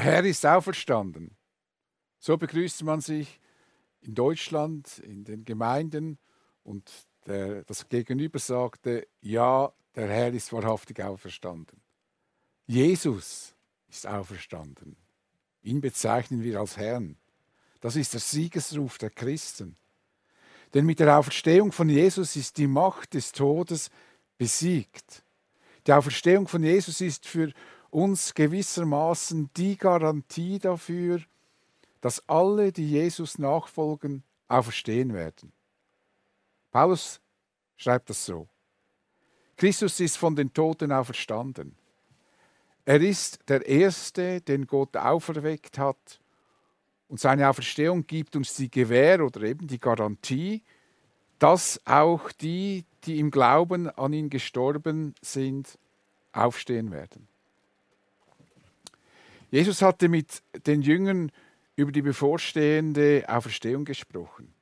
Der Herr ist auferstanden. So begrüßt man sich in Deutschland, in den Gemeinden und der, das Gegenüber sagte, ja, der Herr ist wahrhaftig auferstanden. Jesus ist auferstanden. Ihn bezeichnen wir als Herrn. Das ist der Siegesruf der Christen. Denn mit der Auferstehung von Jesus ist die Macht des Todes besiegt. Die Auferstehung von Jesus ist für uns gewissermaßen die Garantie dafür, dass alle, die Jesus nachfolgen, auferstehen werden. Paulus schreibt das so. Christus ist von den Toten auferstanden. Er ist der Erste, den Gott auferweckt hat. Und seine Auferstehung gibt uns die Gewähr oder eben die Garantie, dass auch die, die im Glauben an ihn gestorben sind, aufstehen werden. Jesus hatte mit den Jüngern über die bevorstehende Auferstehung gesprochen.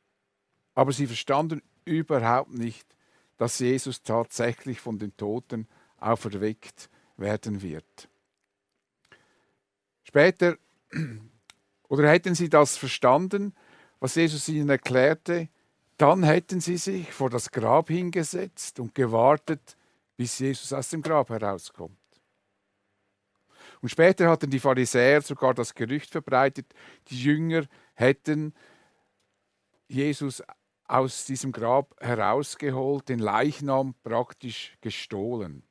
Aber sie verstanden überhaupt nicht, dass Jesus tatsächlich von den Toten auferweckt werden wird. Später, oder hätten sie das verstanden, was Jesus ihnen erklärte, dann hätten sie sich vor das Grab hingesetzt und gewartet, bis Jesus aus dem Grab herauskommt. Und später hatten die Pharisäer sogar das Gerücht verbreitet, die Jünger hätten Jesus aus diesem Grab herausgeholt, den Leichnam praktisch gestohlen.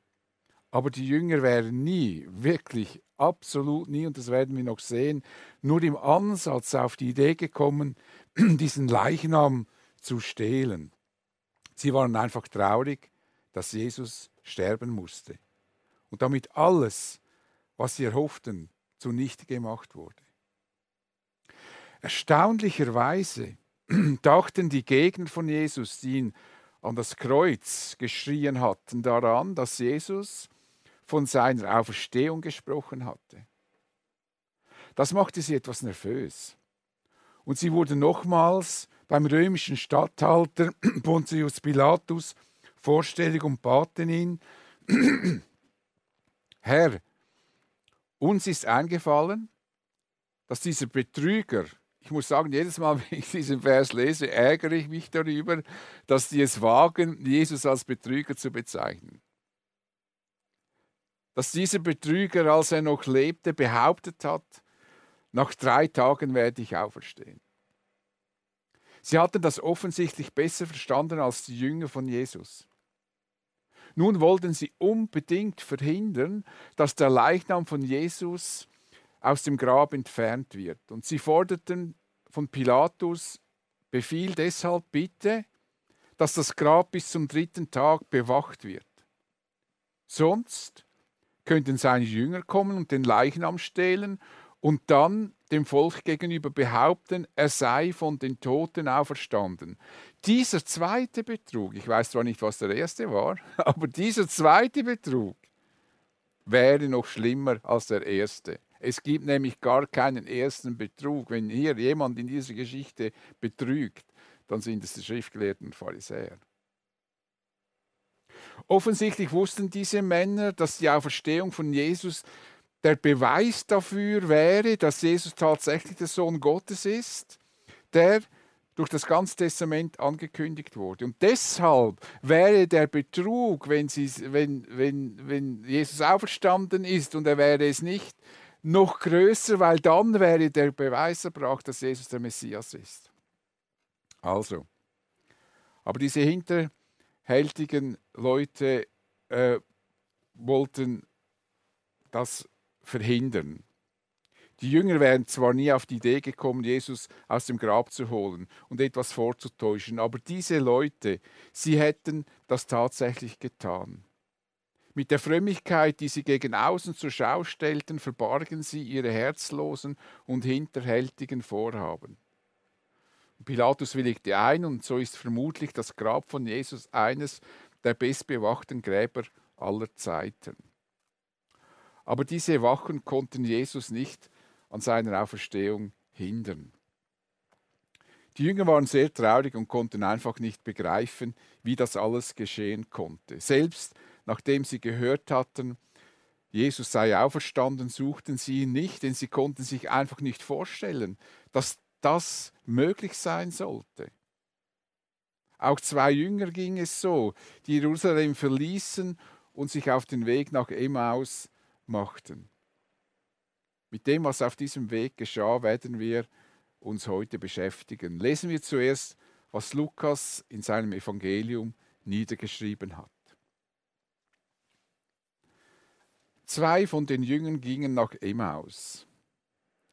Aber die Jünger wären nie, wirklich absolut nie, und das werden wir noch sehen, nur im Ansatz auf die Idee gekommen, diesen Leichnam zu stehlen. Sie waren einfach traurig, dass Jesus sterben musste. Und damit alles, was sie erhofften, zunichte gemacht wurde. Erstaunlicherweise dachten die Gegner von Jesus, die ihn an das Kreuz geschrien hatten, daran, dass Jesus von seiner Auferstehung gesprochen hatte. Das machte sie etwas nervös. Und sie wurden nochmals beim römischen Statthalter Pontius Pilatus vorstellig und baten ihn, Herr, uns ist eingefallen, dass dieser Betrüger, ich muss sagen, jedes Mal, wenn ich diesen Vers lese, ärgere ich mich darüber, dass die es wagen, Jesus als Betrüger zu bezeichnen. Dass dieser Betrüger, als er noch lebte, behauptet hat, nach drei Tagen werde ich auferstehen. Sie hatten das offensichtlich besser verstanden als die Jünger von Jesus. Nun wollten sie unbedingt verhindern, dass der Leichnam von Jesus aus dem Grab entfernt wird. Und sie forderten von Pilatus Befehl deshalb bitte, dass das Grab bis zum dritten Tag bewacht wird. Sonst könnten seine Jünger kommen und den Leichnam stehlen und dann dem Volk gegenüber behaupten, er sei von den Toten auferstanden. Dieser zweite Betrug, ich weiß zwar nicht, was der erste war, aber dieser zweite Betrug wäre noch schlimmer als der erste. Es gibt nämlich gar keinen ersten Betrug. Wenn hier jemand in dieser Geschichte betrügt, dann sind es die Schriftgelehrten Pharisäer. Offensichtlich wussten diese Männer, dass die Auferstehung von Jesus der Beweis dafür wäre, dass Jesus tatsächlich der Sohn Gottes ist, der durch das ganze Testament angekündigt wurde. Und deshalb wäre der Betrug, wenn, sie, wenn, wenn, wenn Jesus auferstanden ist und er wäre es nicht, noch größer, weil dann wäre der Beweis erbracht, dass Jesus der Messias ist. Also, aber diese hinterhältigen Leute äh, wollten das verhindern. Die Jünger wären zwar nie auf die Idee gekommen, Jesus aus dem Grab zu holen und etwas vorzutäuschen, aber diese Leute, sie hätten das tatsächlich getan. Mit der Frömmigkeit, die sie gegen außen zur Schau stellten, verbargen sie ihre herzlosen und hinterhältigen Vorhaben. Pilatus willigte ein und so ist vermutlich das Grab von Jesus eines der bestbewachten Gräber aller Zeiten. Aber diese Wachen konnten Jesus nicht an seiner Auferstehung hindern. Die Jünger waren sehr traurig und konnten einfach nicht begreifen, wie das alles geschehen konnte. Selbst nachdem sie gehört hatten, Jesus sei auferstanden, suchten sie ihn nicht, denn sie konnten sich einfach nicht vorstellen, dass das möglich sein sollte. Auch zwei Jünger ging es so, die Jerusalem verließen und sich auf den Weg nach Emmaus machten. Mit dem, was auf diesem Weg geschah, werden wir uns heute beschäftigen. Lesen wir zuerst, was Lukas in seinem Evangelium niedergeschrieben hat. Zwei von den Jüngern gingen nach Emmaus,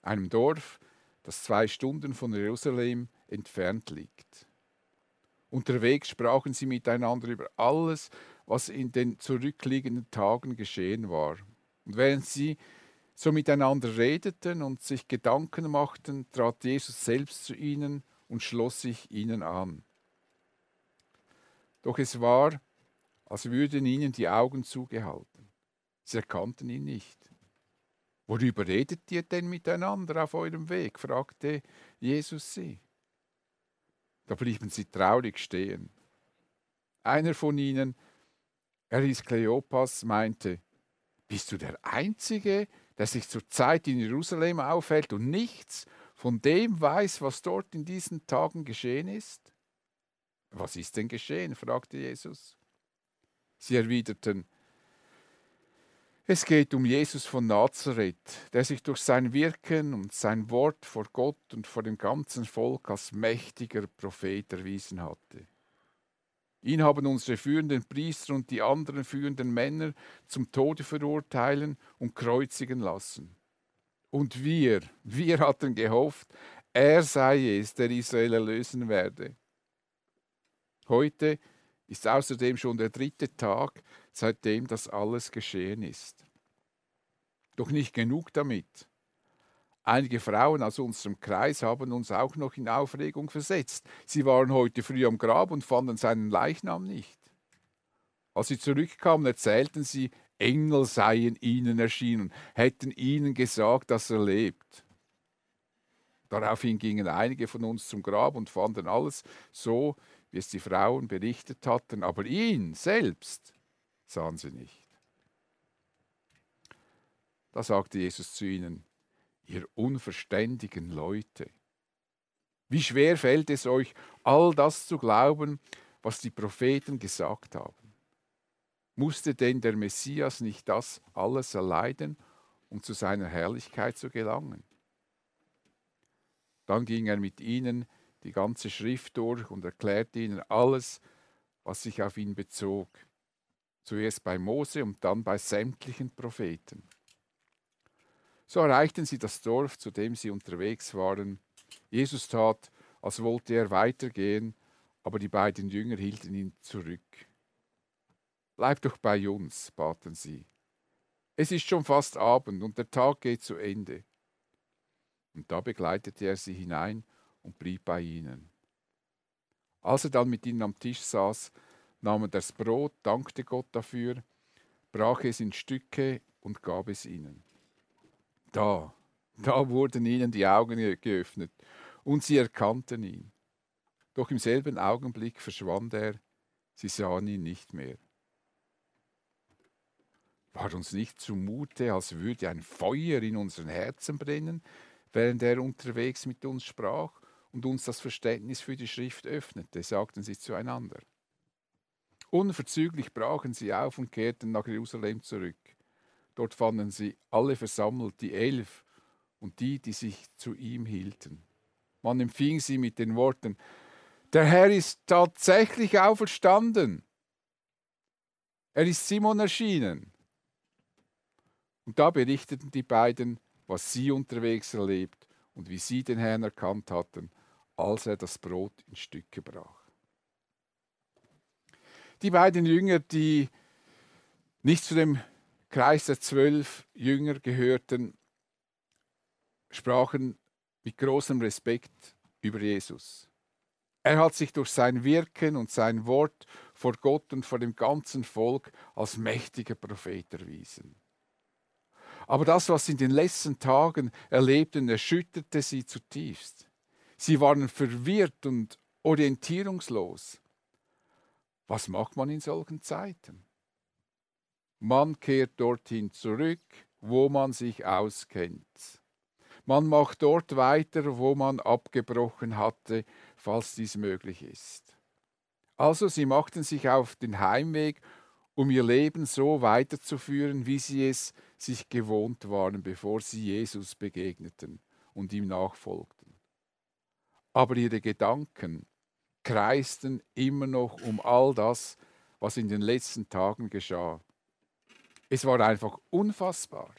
einem Dorf, das zwei Stunden von Jerusalem entfernt liegt. Unterwegs sprachen sie miteinander über alles, was in den zurückliegenden Tagen geschehen war. Und während sie so miteinander redeten und sich Gedanken machten, trat Jesus selbst zu ihnen und schloss sich ihnen an. Doch es war, als würden ihnen die Augen zugehalten. Sie erkannten ihn nicht. Worüber redet ihr denn miteinander auf eurem Weg? fragte Jesus sie. Da blieben sie traurig stehen. Einer von ihnen, er hieß Kleopas, meinte, bist du der Einzige, der sich zurzeit in Jerusalem aufhält und nichts von dem weiß, was dort in diesen Tagen geschehen ist? Was ist denn geschehen? fragte Jesus. Sie erwiderten, es geht um Jesus von Nazareth, der sich durch sein Wirken und sein Wort vor Gott und vor dem ganzen Volk als mächtiger Prophet erwiesen hatte. Ihn haben unsere führenden Priester und die anderen führenden Männer zum Tode verurteilen und kreuzigen lassen. Und wir, wir hatten gehofft, er sei es, der Israel erlösen werde. Heute ist außerdem schon der dritte Tag, seitdem das alles geschehen ist. Doch nicht genug damit. Einige Frauen aus unserem Kreis haben uns auch noch in Aufregung versetzt. Sie waren heute früh am Grab und fanden seinen Leichnam nicht. Als sie zurückkamen, erzählten sie, Engel seien ihnen erschienen, hätten ihnen gesagt, dass er lebt. Daraufhin gingen einige von uns zum Grab und fanden alles so, wie es die Frauen berichtet hatten, aber ihn selbst sahen sie nicht. Da sagte Jesus zu ihnen, ihr unverständigen Leute. Wie schwer fällt es euch, all das zu glauben, was die Propheten gesagt haben? Musste denn der Messias nicht das alles erleiden, um zu seiner Herrlichkeit zu gelangen? Dann ging er mit ihnen die ganze Schrift durch und erklärte ihnen alles, was sich auf ihn bezog. Zuerst bei Mose und dann bei sämtlichen Propheten. So erreichten sie das Dorf, zu dem sie unterwegs waren. Jesus tat, als wollte er weitergehen, aber die beiden Jünger hielten ihn zurück. Bleib doch bei uns, baten sie. Es ist schon fast Abend und der Tag geht zu Ende. Und da begleitete er sie hinein und blieb bei ihnen. Als er dann mit ihnen am Tisch saß, nahm er das Brot, dankte Gott dafür, brach es in Stücke und gab es ihnen. Da, da wurden ihnen die Augen geöffnet und sie erkannten ihn. Doch im selben Augenblick verschwand er, sie sahen ihn nicht mehr. War uns nicht zumute, als würde ein Feuer in unseren Herzen brennen, während er unterwegs mit uns sprach und uns das Verständnis für die Schrift öffnete, sagten sie zueinander. Unverzüglich brachen sie auf und kehrten nach Jerusalem zurück. Dort fanden sie alle versammelt, die elf und die, die sich zu ihm hielten. Man empfing sie mit den Worten, der Herr ist tatsächlich auferstanden. Er ist Simon erschienen. Und da berichteten die beiden, was sie unterwegs erlebt und wie sie den Herrn erkannt hatten, als er das Brot in Stücke brach. Die beiden Jünger, die nicht zu dem Kreis der zwölf Jünger gehörten, sprachen mit großem Respekt über Jesus. Er hat sich durch sein Wirken und sein Wort vor Gott und vor dem ganzen Volk als mächtiger Prophet erwiesen. Aber das, was sie in den letzten Tagen erlebten, erschütterte sie zutiefst. Sie waren verwirrt und orientierungslos. Was macht man in solchen Zeiten? Man kehrt dorthin zurück, wo man sich auskennt. Man macht dort weiter, wo man abgebrochen hatte, falls dies möglich ist. Also sie machten sich auf den Heimweg, um ihr Leben so weiterzuführen, wie sie es sich gewohnt waren, bevor sie Jesus begegneten und ihm nachfolgten. Aber ihre Gedanken kreisten immer noch um all das, was in den letzten Tagen geschah. Es war einfach unfassbar.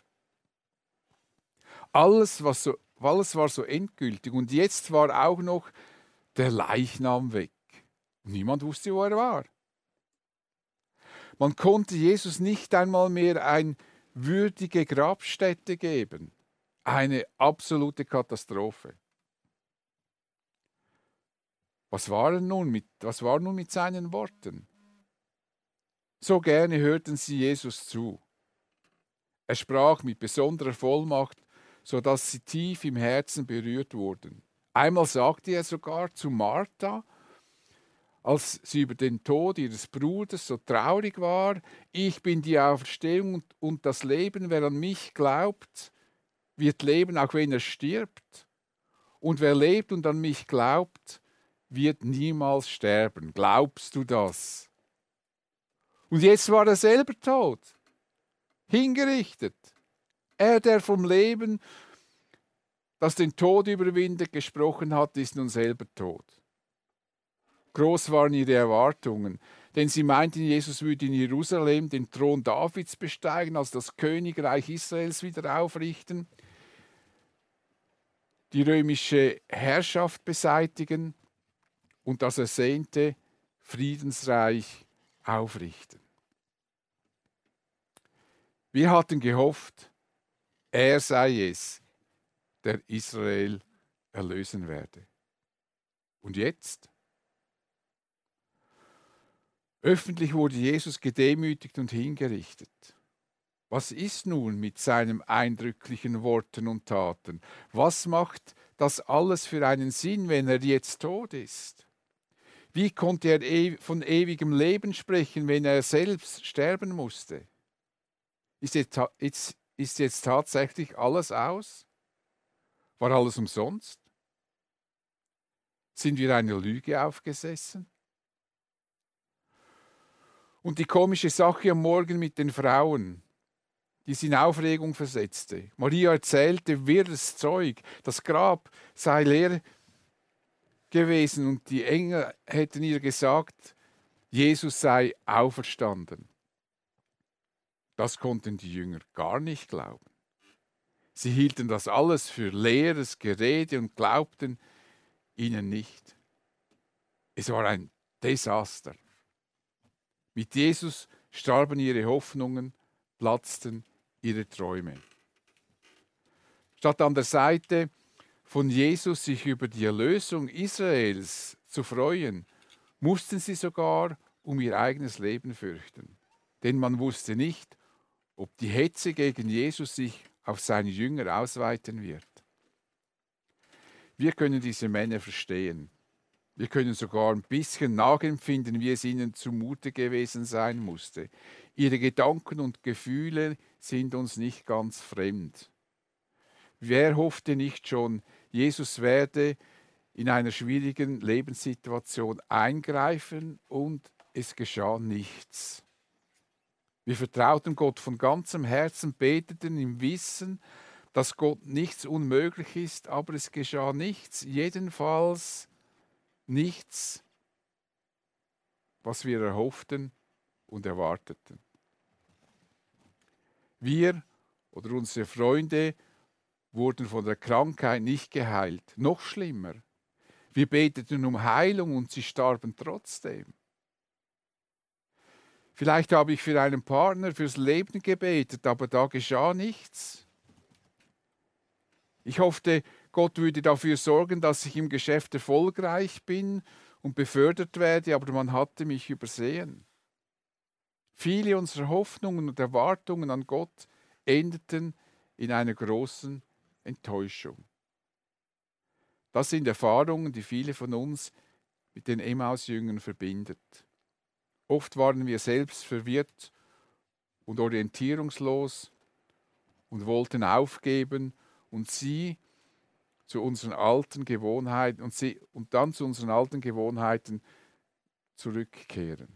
Alles, was so, alles war so endgültig. Und jetzt war auch noch der Leichnam weg. Niemand wusste, wo er war. Man konnte Jesus nicht einmal mehr eine würdige Grabstätte geben. Eine absolute Katastrophe. Was war, nun mit, was war nun mit seinen Worten? So gerne hörten sie Jesus zu. Er sprach mit besonderer Vollmacht, so dass sie tief im Herzen berührt wurden. Einmal sagte er sogar zu Martha, als sie über den Tod ihres Bruders so traurig war, ich bin die Auferstehung und das Leben, wer an mich glaubt, wird leben, auch wenn er stirbt. Und wer lebt und an mich glaubt, wird niemals sterben. Glaubst du das? Und jetzt war er selber tot, hingerichtet. Er, der vom Leben, das den Tod überwindet, gesprochen hat, ist nun selber tot. Groß waren ihre Erwartungen, denn sie meinten, Jesus würde in Jerusalem den Thron Davids besteigen, als das Königreich Israels wieder aufrichten, die römische Herrschaft beseitigen und das ersehnte Friedensreich aufrichten. Wir hatten gehofft, er sei es, der Israel erlösen werde. Und jetzt? Öffentlich wurde Jesus gedemütigt und hingerichtet. Was ist nun mit seinen eindrücklichen Worten und Taten? Was macht das alles für einen Sinn, wenn er jetzt tot ist? Wie konnte er e-, von ewigem Leben sprechen, wenn er selbst sterben musste? Ist jetzt, ist jetzt tatsächlich alles aus? War alles umsonst? Sind wir einer Lüge aufgesessen? Und die komische Sache am Morgen mit den Frauen, die sie in Aufregung versetzte. Maria erzählte wirres Zeug, das Grab sei leer gewesen und die Engel hätten ihr gesagt, Jesus sei auferstanden. Das konnten die Jünger gar nicht glauben. Sie hielten das alles für leeres Gerede und glaubten ihnen nicht. Es war ein Desaster. Mit Jesus starben ihre Hoffnungen, platzten ihre Träume. Statt an der Seite von Jesus sich über die Erlösung Israels zu freuen, mussten sie sogar um ihr eigenes Leben fürchten. Denn man wusste nicht, ob die Hetze gegen Jesus sich auf seine Jünger ausweiten wird. Wir können diese Männer verstehen. Wir können sogar ein bisschen nachempfinden, wie es ihnen zumute gewesen sein musste. Ihre Gedanken und Gefühle sind uns nicht ganz fremd. Wer hoffte nicht schon, Jesus werde in einer schwierigen Lebenssituation eingreifen und es geschah nichts. Wir vertrauten Gott von ganzem Herzen, beteten im Wissen, dass Gott nichts unmöglich ist, aber es geschah nichts, jedenfalls nichts, was wir erhofften und erwarteten. Wir oder unsere Freunde wurden von der Krankheit nicht geheilt, noch schlimmer. Wir beteten um Heilung und sie starben trotzdem. Vielleicht habe ich für einen Partner fürs Leben gebetet, aber da geschah nichts. Ich hoffte, Gott würde dafür sorgen, dass ich im Geschäft erfolgreich bin und befördert werde, aber man hatte mich übersehen. Viele unserer Hoffnungen und Erwartungen an Gott endeten in einer großen Enttäuschung. Das sind Erfahrungen, die viele von uns mit den Emmaus-Jüngern verbindet. Oft waren wir selbst verwirrt und orientierungslos und wollten aufgeben und sie zu unseren alten Gewohnheiten und, sie, und dann zu unseren alten Gewohnheiten zurückkehren.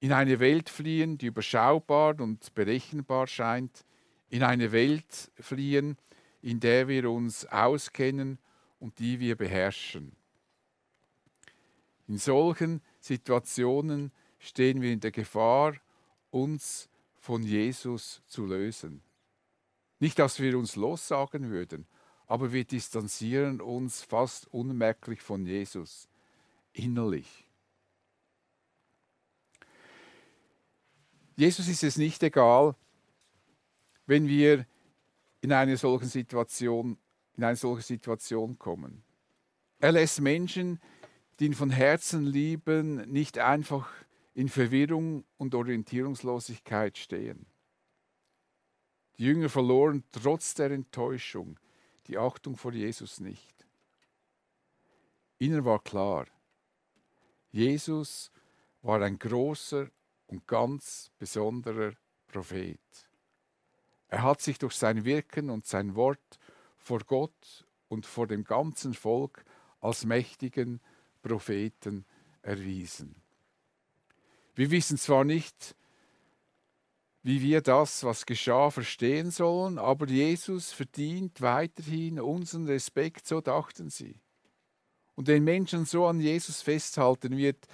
In eine Welt fliehen, die überschaubar und berechenbar scheint, in eine Welt fliehen, in der wir uns auskennen und die wir beherrschen. In solchen Situationen stehen wir in der Gefahr, uns von Jesus zu lösen. Nicht, dass wir uns lossagen würden, aber wir distanzieren uns fast unmerklich von Jesus, innerlich. Jesus ist es nicht egal, wenn wir in eine solche Situation, in eine solche Situation kommen. Er lässt Menschen, die ihn von Herzen lieben, nicht einfach in Verwirrung und Orientierungslosigkeit stehen. Die Jünger verloren trotz der Enttäuschung die Achtung vor Jesus nicht. Ihnen war klar, Jesus war ein großer und ganz besonderer Prophet. Er hat sich durch sein Wirken und sein Wort vor Gott und vor dem ganzen Volk als mächtigen Propheten erwiesen. Wir wissen zwar nicht, wie wir das, was geschah, verstehen sollen, aber Jesus verdient weiterhin unseren Respekt, so dachten sie. Und wenn Menschen so an Jesus festhalten, wird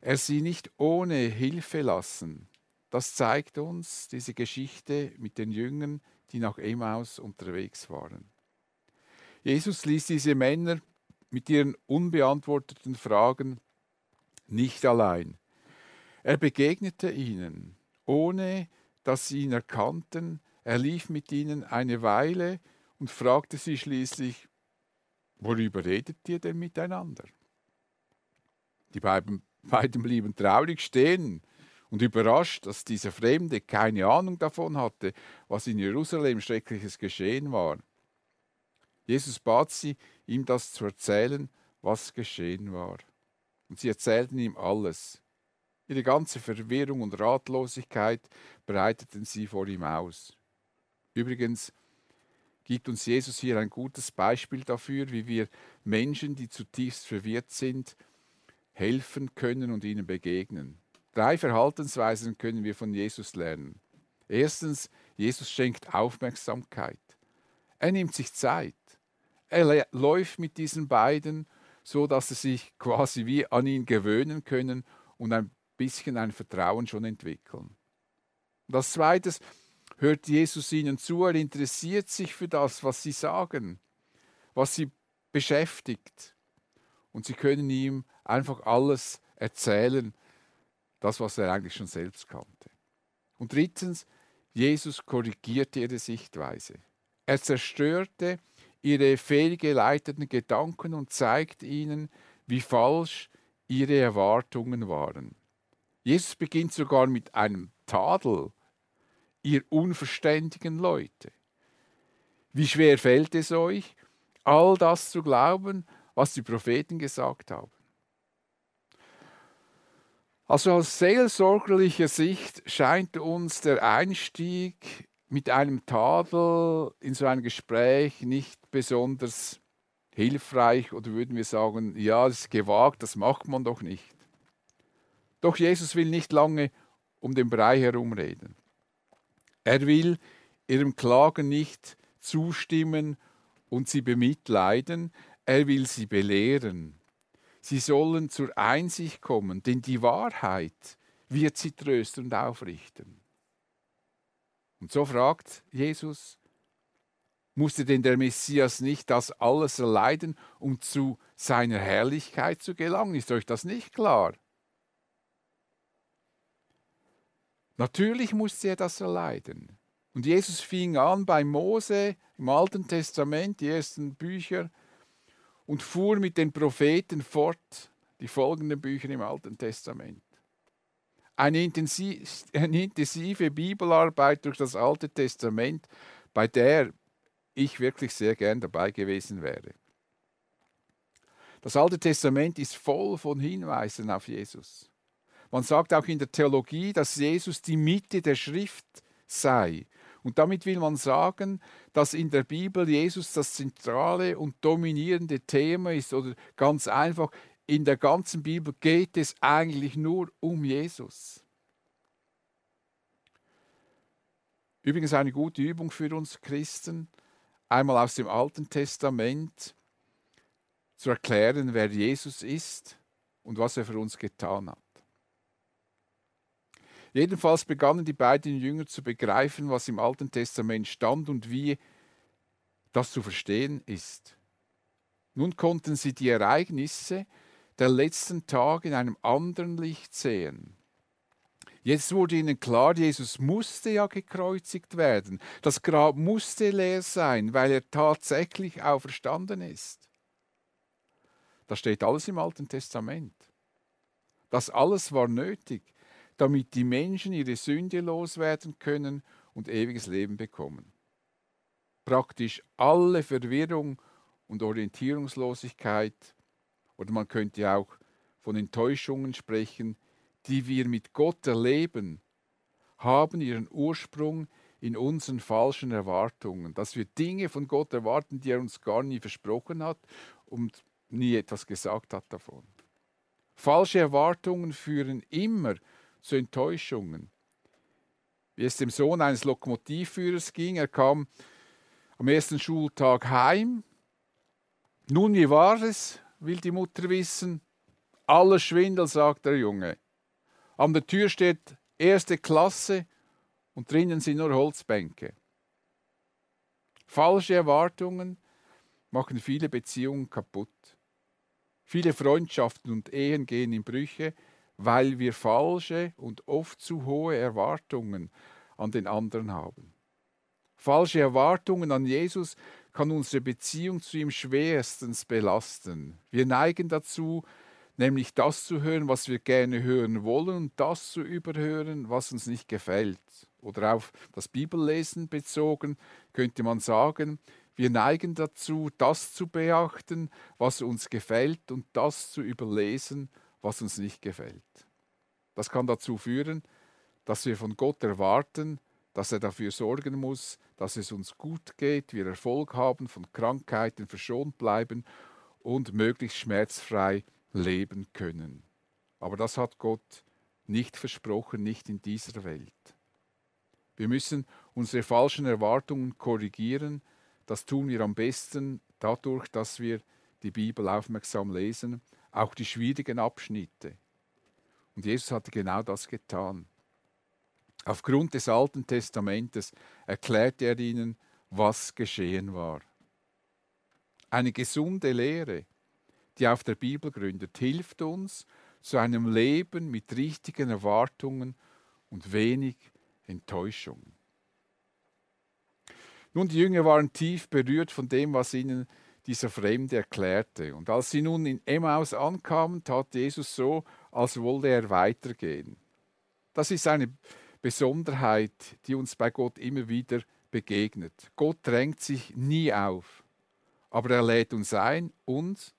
er sie nicht ohne Hilfe lassen. Das zeigt uns diese Geschichte mit den Jüngern, die nach Emmaus unterwegs waren. Jesus ließ diese Männer mit ihren unbeantworteten Fragen nicht allein. Er begegnete ihnen, ohne dass sie ihn erkannten. Er lief mit ihnen eine Weile und fragte sie schließlich, worüber redet ihr denn miteinander? Die beiden, beiden blieben traurig stehen und überrascht, dass dieser Fremde keine Ahnung davon hatte, was in Jerusalem schreckliches geschehen war. Jesus bat sie, ihm das zu erzählen, was geschehen war. Und sie erzählten ihm alles. Ihre ganze Verwirrung und Ratlosigkeit breiteten sie vor ihm aus. Übrigens gibt uns Jesus hier ein gutes Beispiel dafür, wie wir Menschen, die zutiefst verwirrt sind, helfen können und ihnen begegnen. Drei Verhaltensweisen können wir von Jesus lernen. Erstens, Jesus schenkt Aufmerksamkeit. Er nimmt sich Zeit. Er läuft mit diesen beiden, so dass sie sich quasi wie an ihn gewöhnen können und ein bisschen ein Vertrauen schon entwickeln. Und als zweites hört Jesus ihnen zu, er interessiert sich für das, was sie sagen, was sie beschäftigt. Und sie können ihm einfach alles erzählen, das, was er eigentlich schon selbst kannte. Und drittens, Jesus korrigierte ihre Sichtweise. Er zerstörte ihre fehlgeleiteten Gedanken und zeigt ihnen, wie falsch ihre Erwartungen waren. Jesus beginnt sogar mit einem Tadel, ihr unverständigen Leute. Wie schwer fällt es euch, all das zu glauben, was die Propheten gesagt haben? Also aus seelsorgerlicher Sicht scheint uns der Einstieg mit einem Tadel in so ein Gespräch nicht besonders hilfreich oder würden wir sagen, ja, das ist gewagt, das macht man doch nicht. Doch Jesus will nicht lange um den Brei herumreden. Er will ihrem Klagen nicht zustimmen und sie bemitleiden, er will sie belehren. Sie sollen zur Einsicht kommen, denn die Wahrheit wird sie trösten und aufrichten. Und so fragt Jesus, musste denn der Messias nicht das alles erleiden, um zu seiner Herrlichkeit zu gelangen? Ist euch das nicht klar? Natürlich musste er das erleiden. Und Jesus fing an bei Mose im Alten Testament, die ersten Bücher, und fuhr mit den Propheten fort, die folgenden Bücher im Alten Testament. Eine intensive, Bibelarbeit durch das Alte Testament, bei der ich wirklich sehr gern dabei gewesen wäre. Das Alte Testament ist voll von Hinweisen auf Jesus. Man sagt auch in der Theologie, dass Jesus die Mitte der Schrift sei. Und damit will man sagen, dass in der Bibel Jesus das zentrale und dominierende Thema ist. Oder ganz einfach, in der ganzen Bibel geht es eigentlich nur um Jesus. Übrigens eine gute Übung für uns Christen, einmal aus dem Alten Testament zu erklären, wer Jesus ist und was er für uns getan hat. Jedenfalls begannen die beiden Jünger zu begreifen, was im Alten Testament stand und wie das zu verstehen ist. Nun konnten sie die Ereignisse der letzten Tage in einem anderen Licht sehen. Jetzt wurde ihnen klar, Jesus musste ja gekreuzigt werden. Das Grab musste leer sein, weil er tatsächlich auferstanden ist. Das steht alles im Alten Testament. Das alles war nötig, damit die Menschen ihre Sünde loswerden können und ewiges Leben bekommen. Praktisch alle Verwirrung und Orientierungslosigkeit, oder man könnte auch von Enttäuschungen sprechen, die wir mit Gott erleben, haben ihren Ursprung in unseren falschen Erwartungen, dass wir Dinge von Gott erwarten, die er uns gar nie versprochen hat und nie etwas gesagt hat davon. Falsche Erwartungen führen immer zu Enttäuschungen. Wie es dem Sohn eines Lokomotivführers ging, er kam am ersten Schultag heim. Nun, wie war es, will die Mutter wissen. Alles Schwindel, sagt der Junge. An der Tür steht erste Klasse und drinnen sind nur Holzbänke. Falsche Erwartungen machen viele Beziehungen kaputt. Viele Freundschaften und Ehen gehen in Brüche, weil wir falsche und oft zu hohe Erwartungen an den anderen haben. Falsche Erwartungen an Jesus kann unsere Beziehung zu ihm schwerstens belasten. Wir neigen dazu, nämlich das zu hören, was wir gerne hören wollen und das zu überhören, was uns nicht gefällt. Oder auf das Bibellesen bezogen könnte man sagen, wir neigen dazu, das zu beachten, was uns gefällt und das zu überlesen, was uns nicht gefällt. Das kann dazu führen, dass wir von Gott erwarten, dass er dafür sorgen muss, dass es uns gut geht, wir Erfolg haben, von Krankheiten verschont bleiben und möglichst schmerzfrei leben können. Aber das hat Gott nicht versprochen, nicht in dieser Welt. Wir müssen unsere falschen Erwartungen korrigieren, das tun wir am besten dadurch, dass wir die Bibel aufmerksam lesen, auch die schwierigen Abschnitte. Und Jesus hatte genau das getan. Aufgrund des Alten Testamentes erklärte er ihnen, was geschehen war. Eine gesunde Lehre, die auf der Bibel gründet, hilft uns zu einem Leben mit richtigen Erwartungen und wenig Enttäuschung. Nun, die Jünger waren tief berührt von dem, was ihnen dieser Fremde erklärte. Und als sie nun in Emmaus ankamen, tat Jesus so, als wollte er weitergehen. Das ist eine Besonderheit, die uns bei Gott immer wieder begegnet. Gott drängt sich nie auf, aber er lädt uns ein und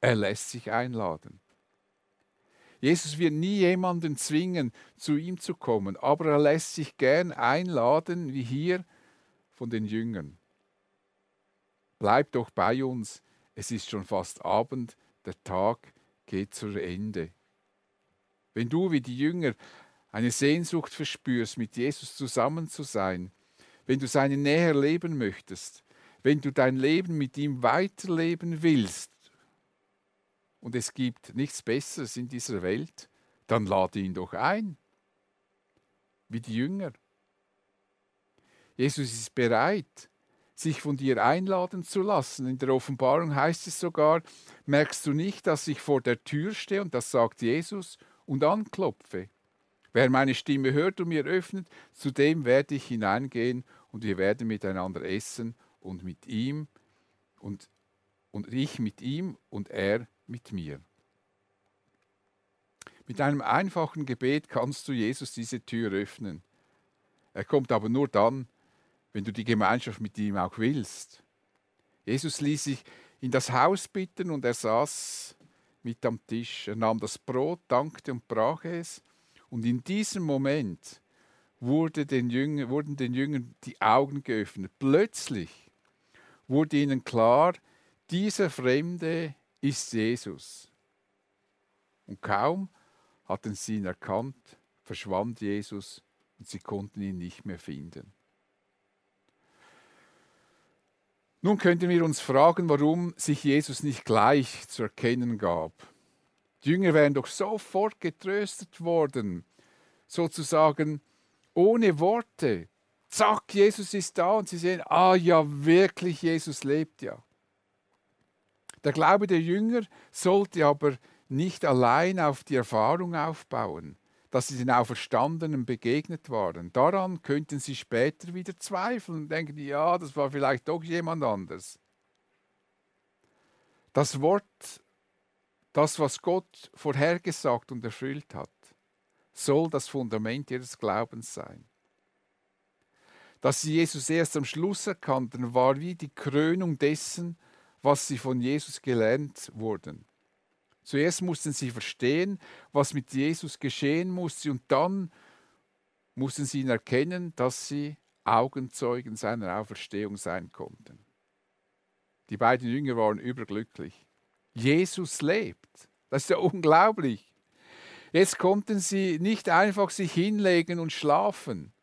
er lässt sich einladen. Jesus wird nie jemanden zwingen, zu ihm zu kommen, aber er lässt sich gern einladen, wie hier von den Jüngern. Bleib doch bei uns, es ist schon fast Abend, der Tag geht zu Ende. Wenn du wie die Jünger eine Sehnsucht verspürst, mit Jesus zusammen zu sein, wenn du seine Nähe erleben möchtest, wenn du dein Leben mit ihm weiterleben willst, und es gibt nichts Besseres in dieser Welt, dann lade ihn doch ein, wie die Jünger. Jesus ist bereit, sich von dir einladen zu lassen. In der Offenbarung heißt es sogar, merkst du nicht, dass ich vor der Tür stehe, und das sagt Jesus, und anklopfe. Wer meine Stimme hört und mir öffnet, zu dem werde ich hineingehen und wir werden miteinander essen und mit ihm und, und ich mit ihm und er mit mir. Mit einem einfachen Gebet kannst du Jesus diese Tür öffnen. Er kommt aber nur dann, wenn du die Gemeinschaft mit ihm auch willst. Jesus ließ sich in das Haus bitten und er saß mit am Tisch. Er nahm das Brot, dankte und brach es. Und in diesem Moment wurde den Jüngern, wurden den Jüngern die Augen geöffnet. Plötzlich wurde ihnen klar, dieser Fremde ist Jesus. Und kaum hatten sie ihn erkannt, verschwand Jesus und sie konnten ihn nicht mehr finden. Nun könnten wir uns fragen, warum sich Jesus nicht gleich zu erkennen gab. Die Jünger wären doch sofort getröstet worden, sozusagen ohne Worte. Zack, Jesus ist da und sie sehen, ah ja, wirklich, Jesus lebt ja. Der Glaube der Jünger sollte aber nicht allein auf die Erfahrung aufbauen, dass sie den Auferstandenen begegnet waren. Daran könnten sie später wieder zweifeln und denken, ja, das war vielleicht doch jemand anders. Das Wort, das, was Gott vorhergesagt und erfüllt hat, soll das Fundament ihres Glaubens sein. Dass sie Jesus erst am Schluss erkannten, war wie die Krönung dessen, was sie von Jesus gelernt wurden. Zuerst mussten sie verstehen, was mit Jesus geschehen musste, und dann mussten sie ihn erkennen, dass sie Augenzeugen seiner Auferstehung sein konnten. Die beiden Jünger waren überglücklich. Jesus lebt. Das ist ja unglaublich. Jetzt konnten sie nicht einfach sich hinlegen und schlafen.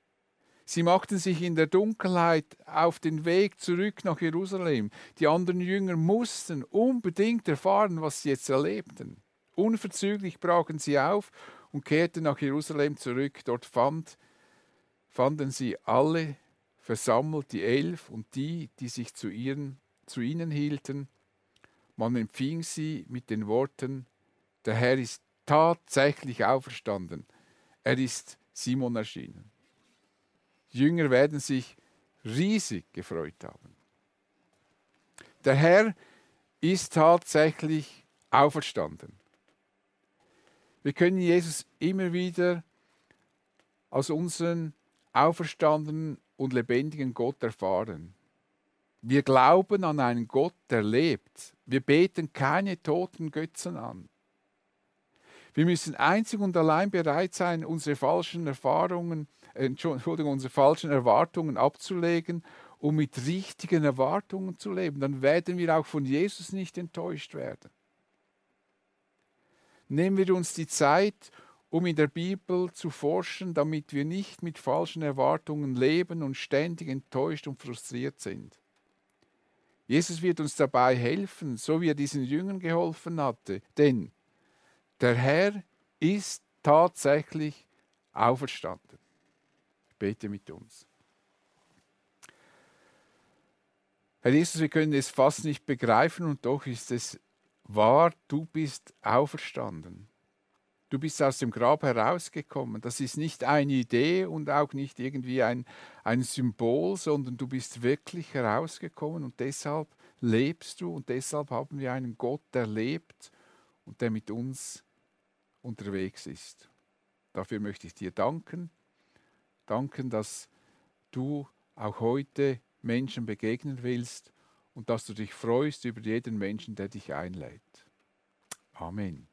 Sie machten sich in der Dunkelheit auf den Weg zurück nach Jerusalem. Die anderen Jünger mussten unbedingt erfahren, was sie jetzt erlebten. Unverzüglich brachen sie auf und kehrten nach Jerusalem zurück. Dort fand, fanden sie alle versammelt, die Elf und die, die sich zu, ihren, zu ihnen hielten. Man empfing sie mit den Worten, der Herr ist tatsächlich auferstanden. Er ist Simon erschienen. Jünger werden sich riesig gefreut haben. Der Herr ist tatsächlich auferstanden. Wir können Jesus immer wieder als unseren auferstandenen und lebendigen Gott erfahren. Wir glauben an einen Gott, der lebt. Wir beten keine toten Götzen an. Wir müssen einzig und allein bereit sein, unsere falschen Erfahrungen, Entschuldigung, unsere falschen Erwartungen abzulegen, um mit richtigen Erwartungen zu leben. Dann werden wir auch von Jesus nicht enttäuscht werden. Nehmen wir uns die Zeit, um in der Bibel zu forschen, damit wir nicht mit falschen Erwartungen leben und ständig enttäuscht und frustriert sind. Jesus wird uns dabei helfen, so wie er diesen Jüngern geholfen hatte. Denn der Herr ist tatsächlich auferstanden. Bete mit uns. Herr Jesus, wir können es fast nicht begreifen und doch ist es wahr, du bist auferstanden. Du bist aus dem Grab herausgekommen. Das ist nicht eine Idee und auch nicht irgendwie ein, ein Symbol, sondern du bist wirklich herausgekommen und deshalb lebst du und deshalb haben wir einen Gott, der lebt und der mit uns unterwegs ist. Dafür möchte ich dir danken. Danken, dass du auch heute Menschen begegnen willst und dass du dich freust über jeden Menschen, der dich einlädt. Amen.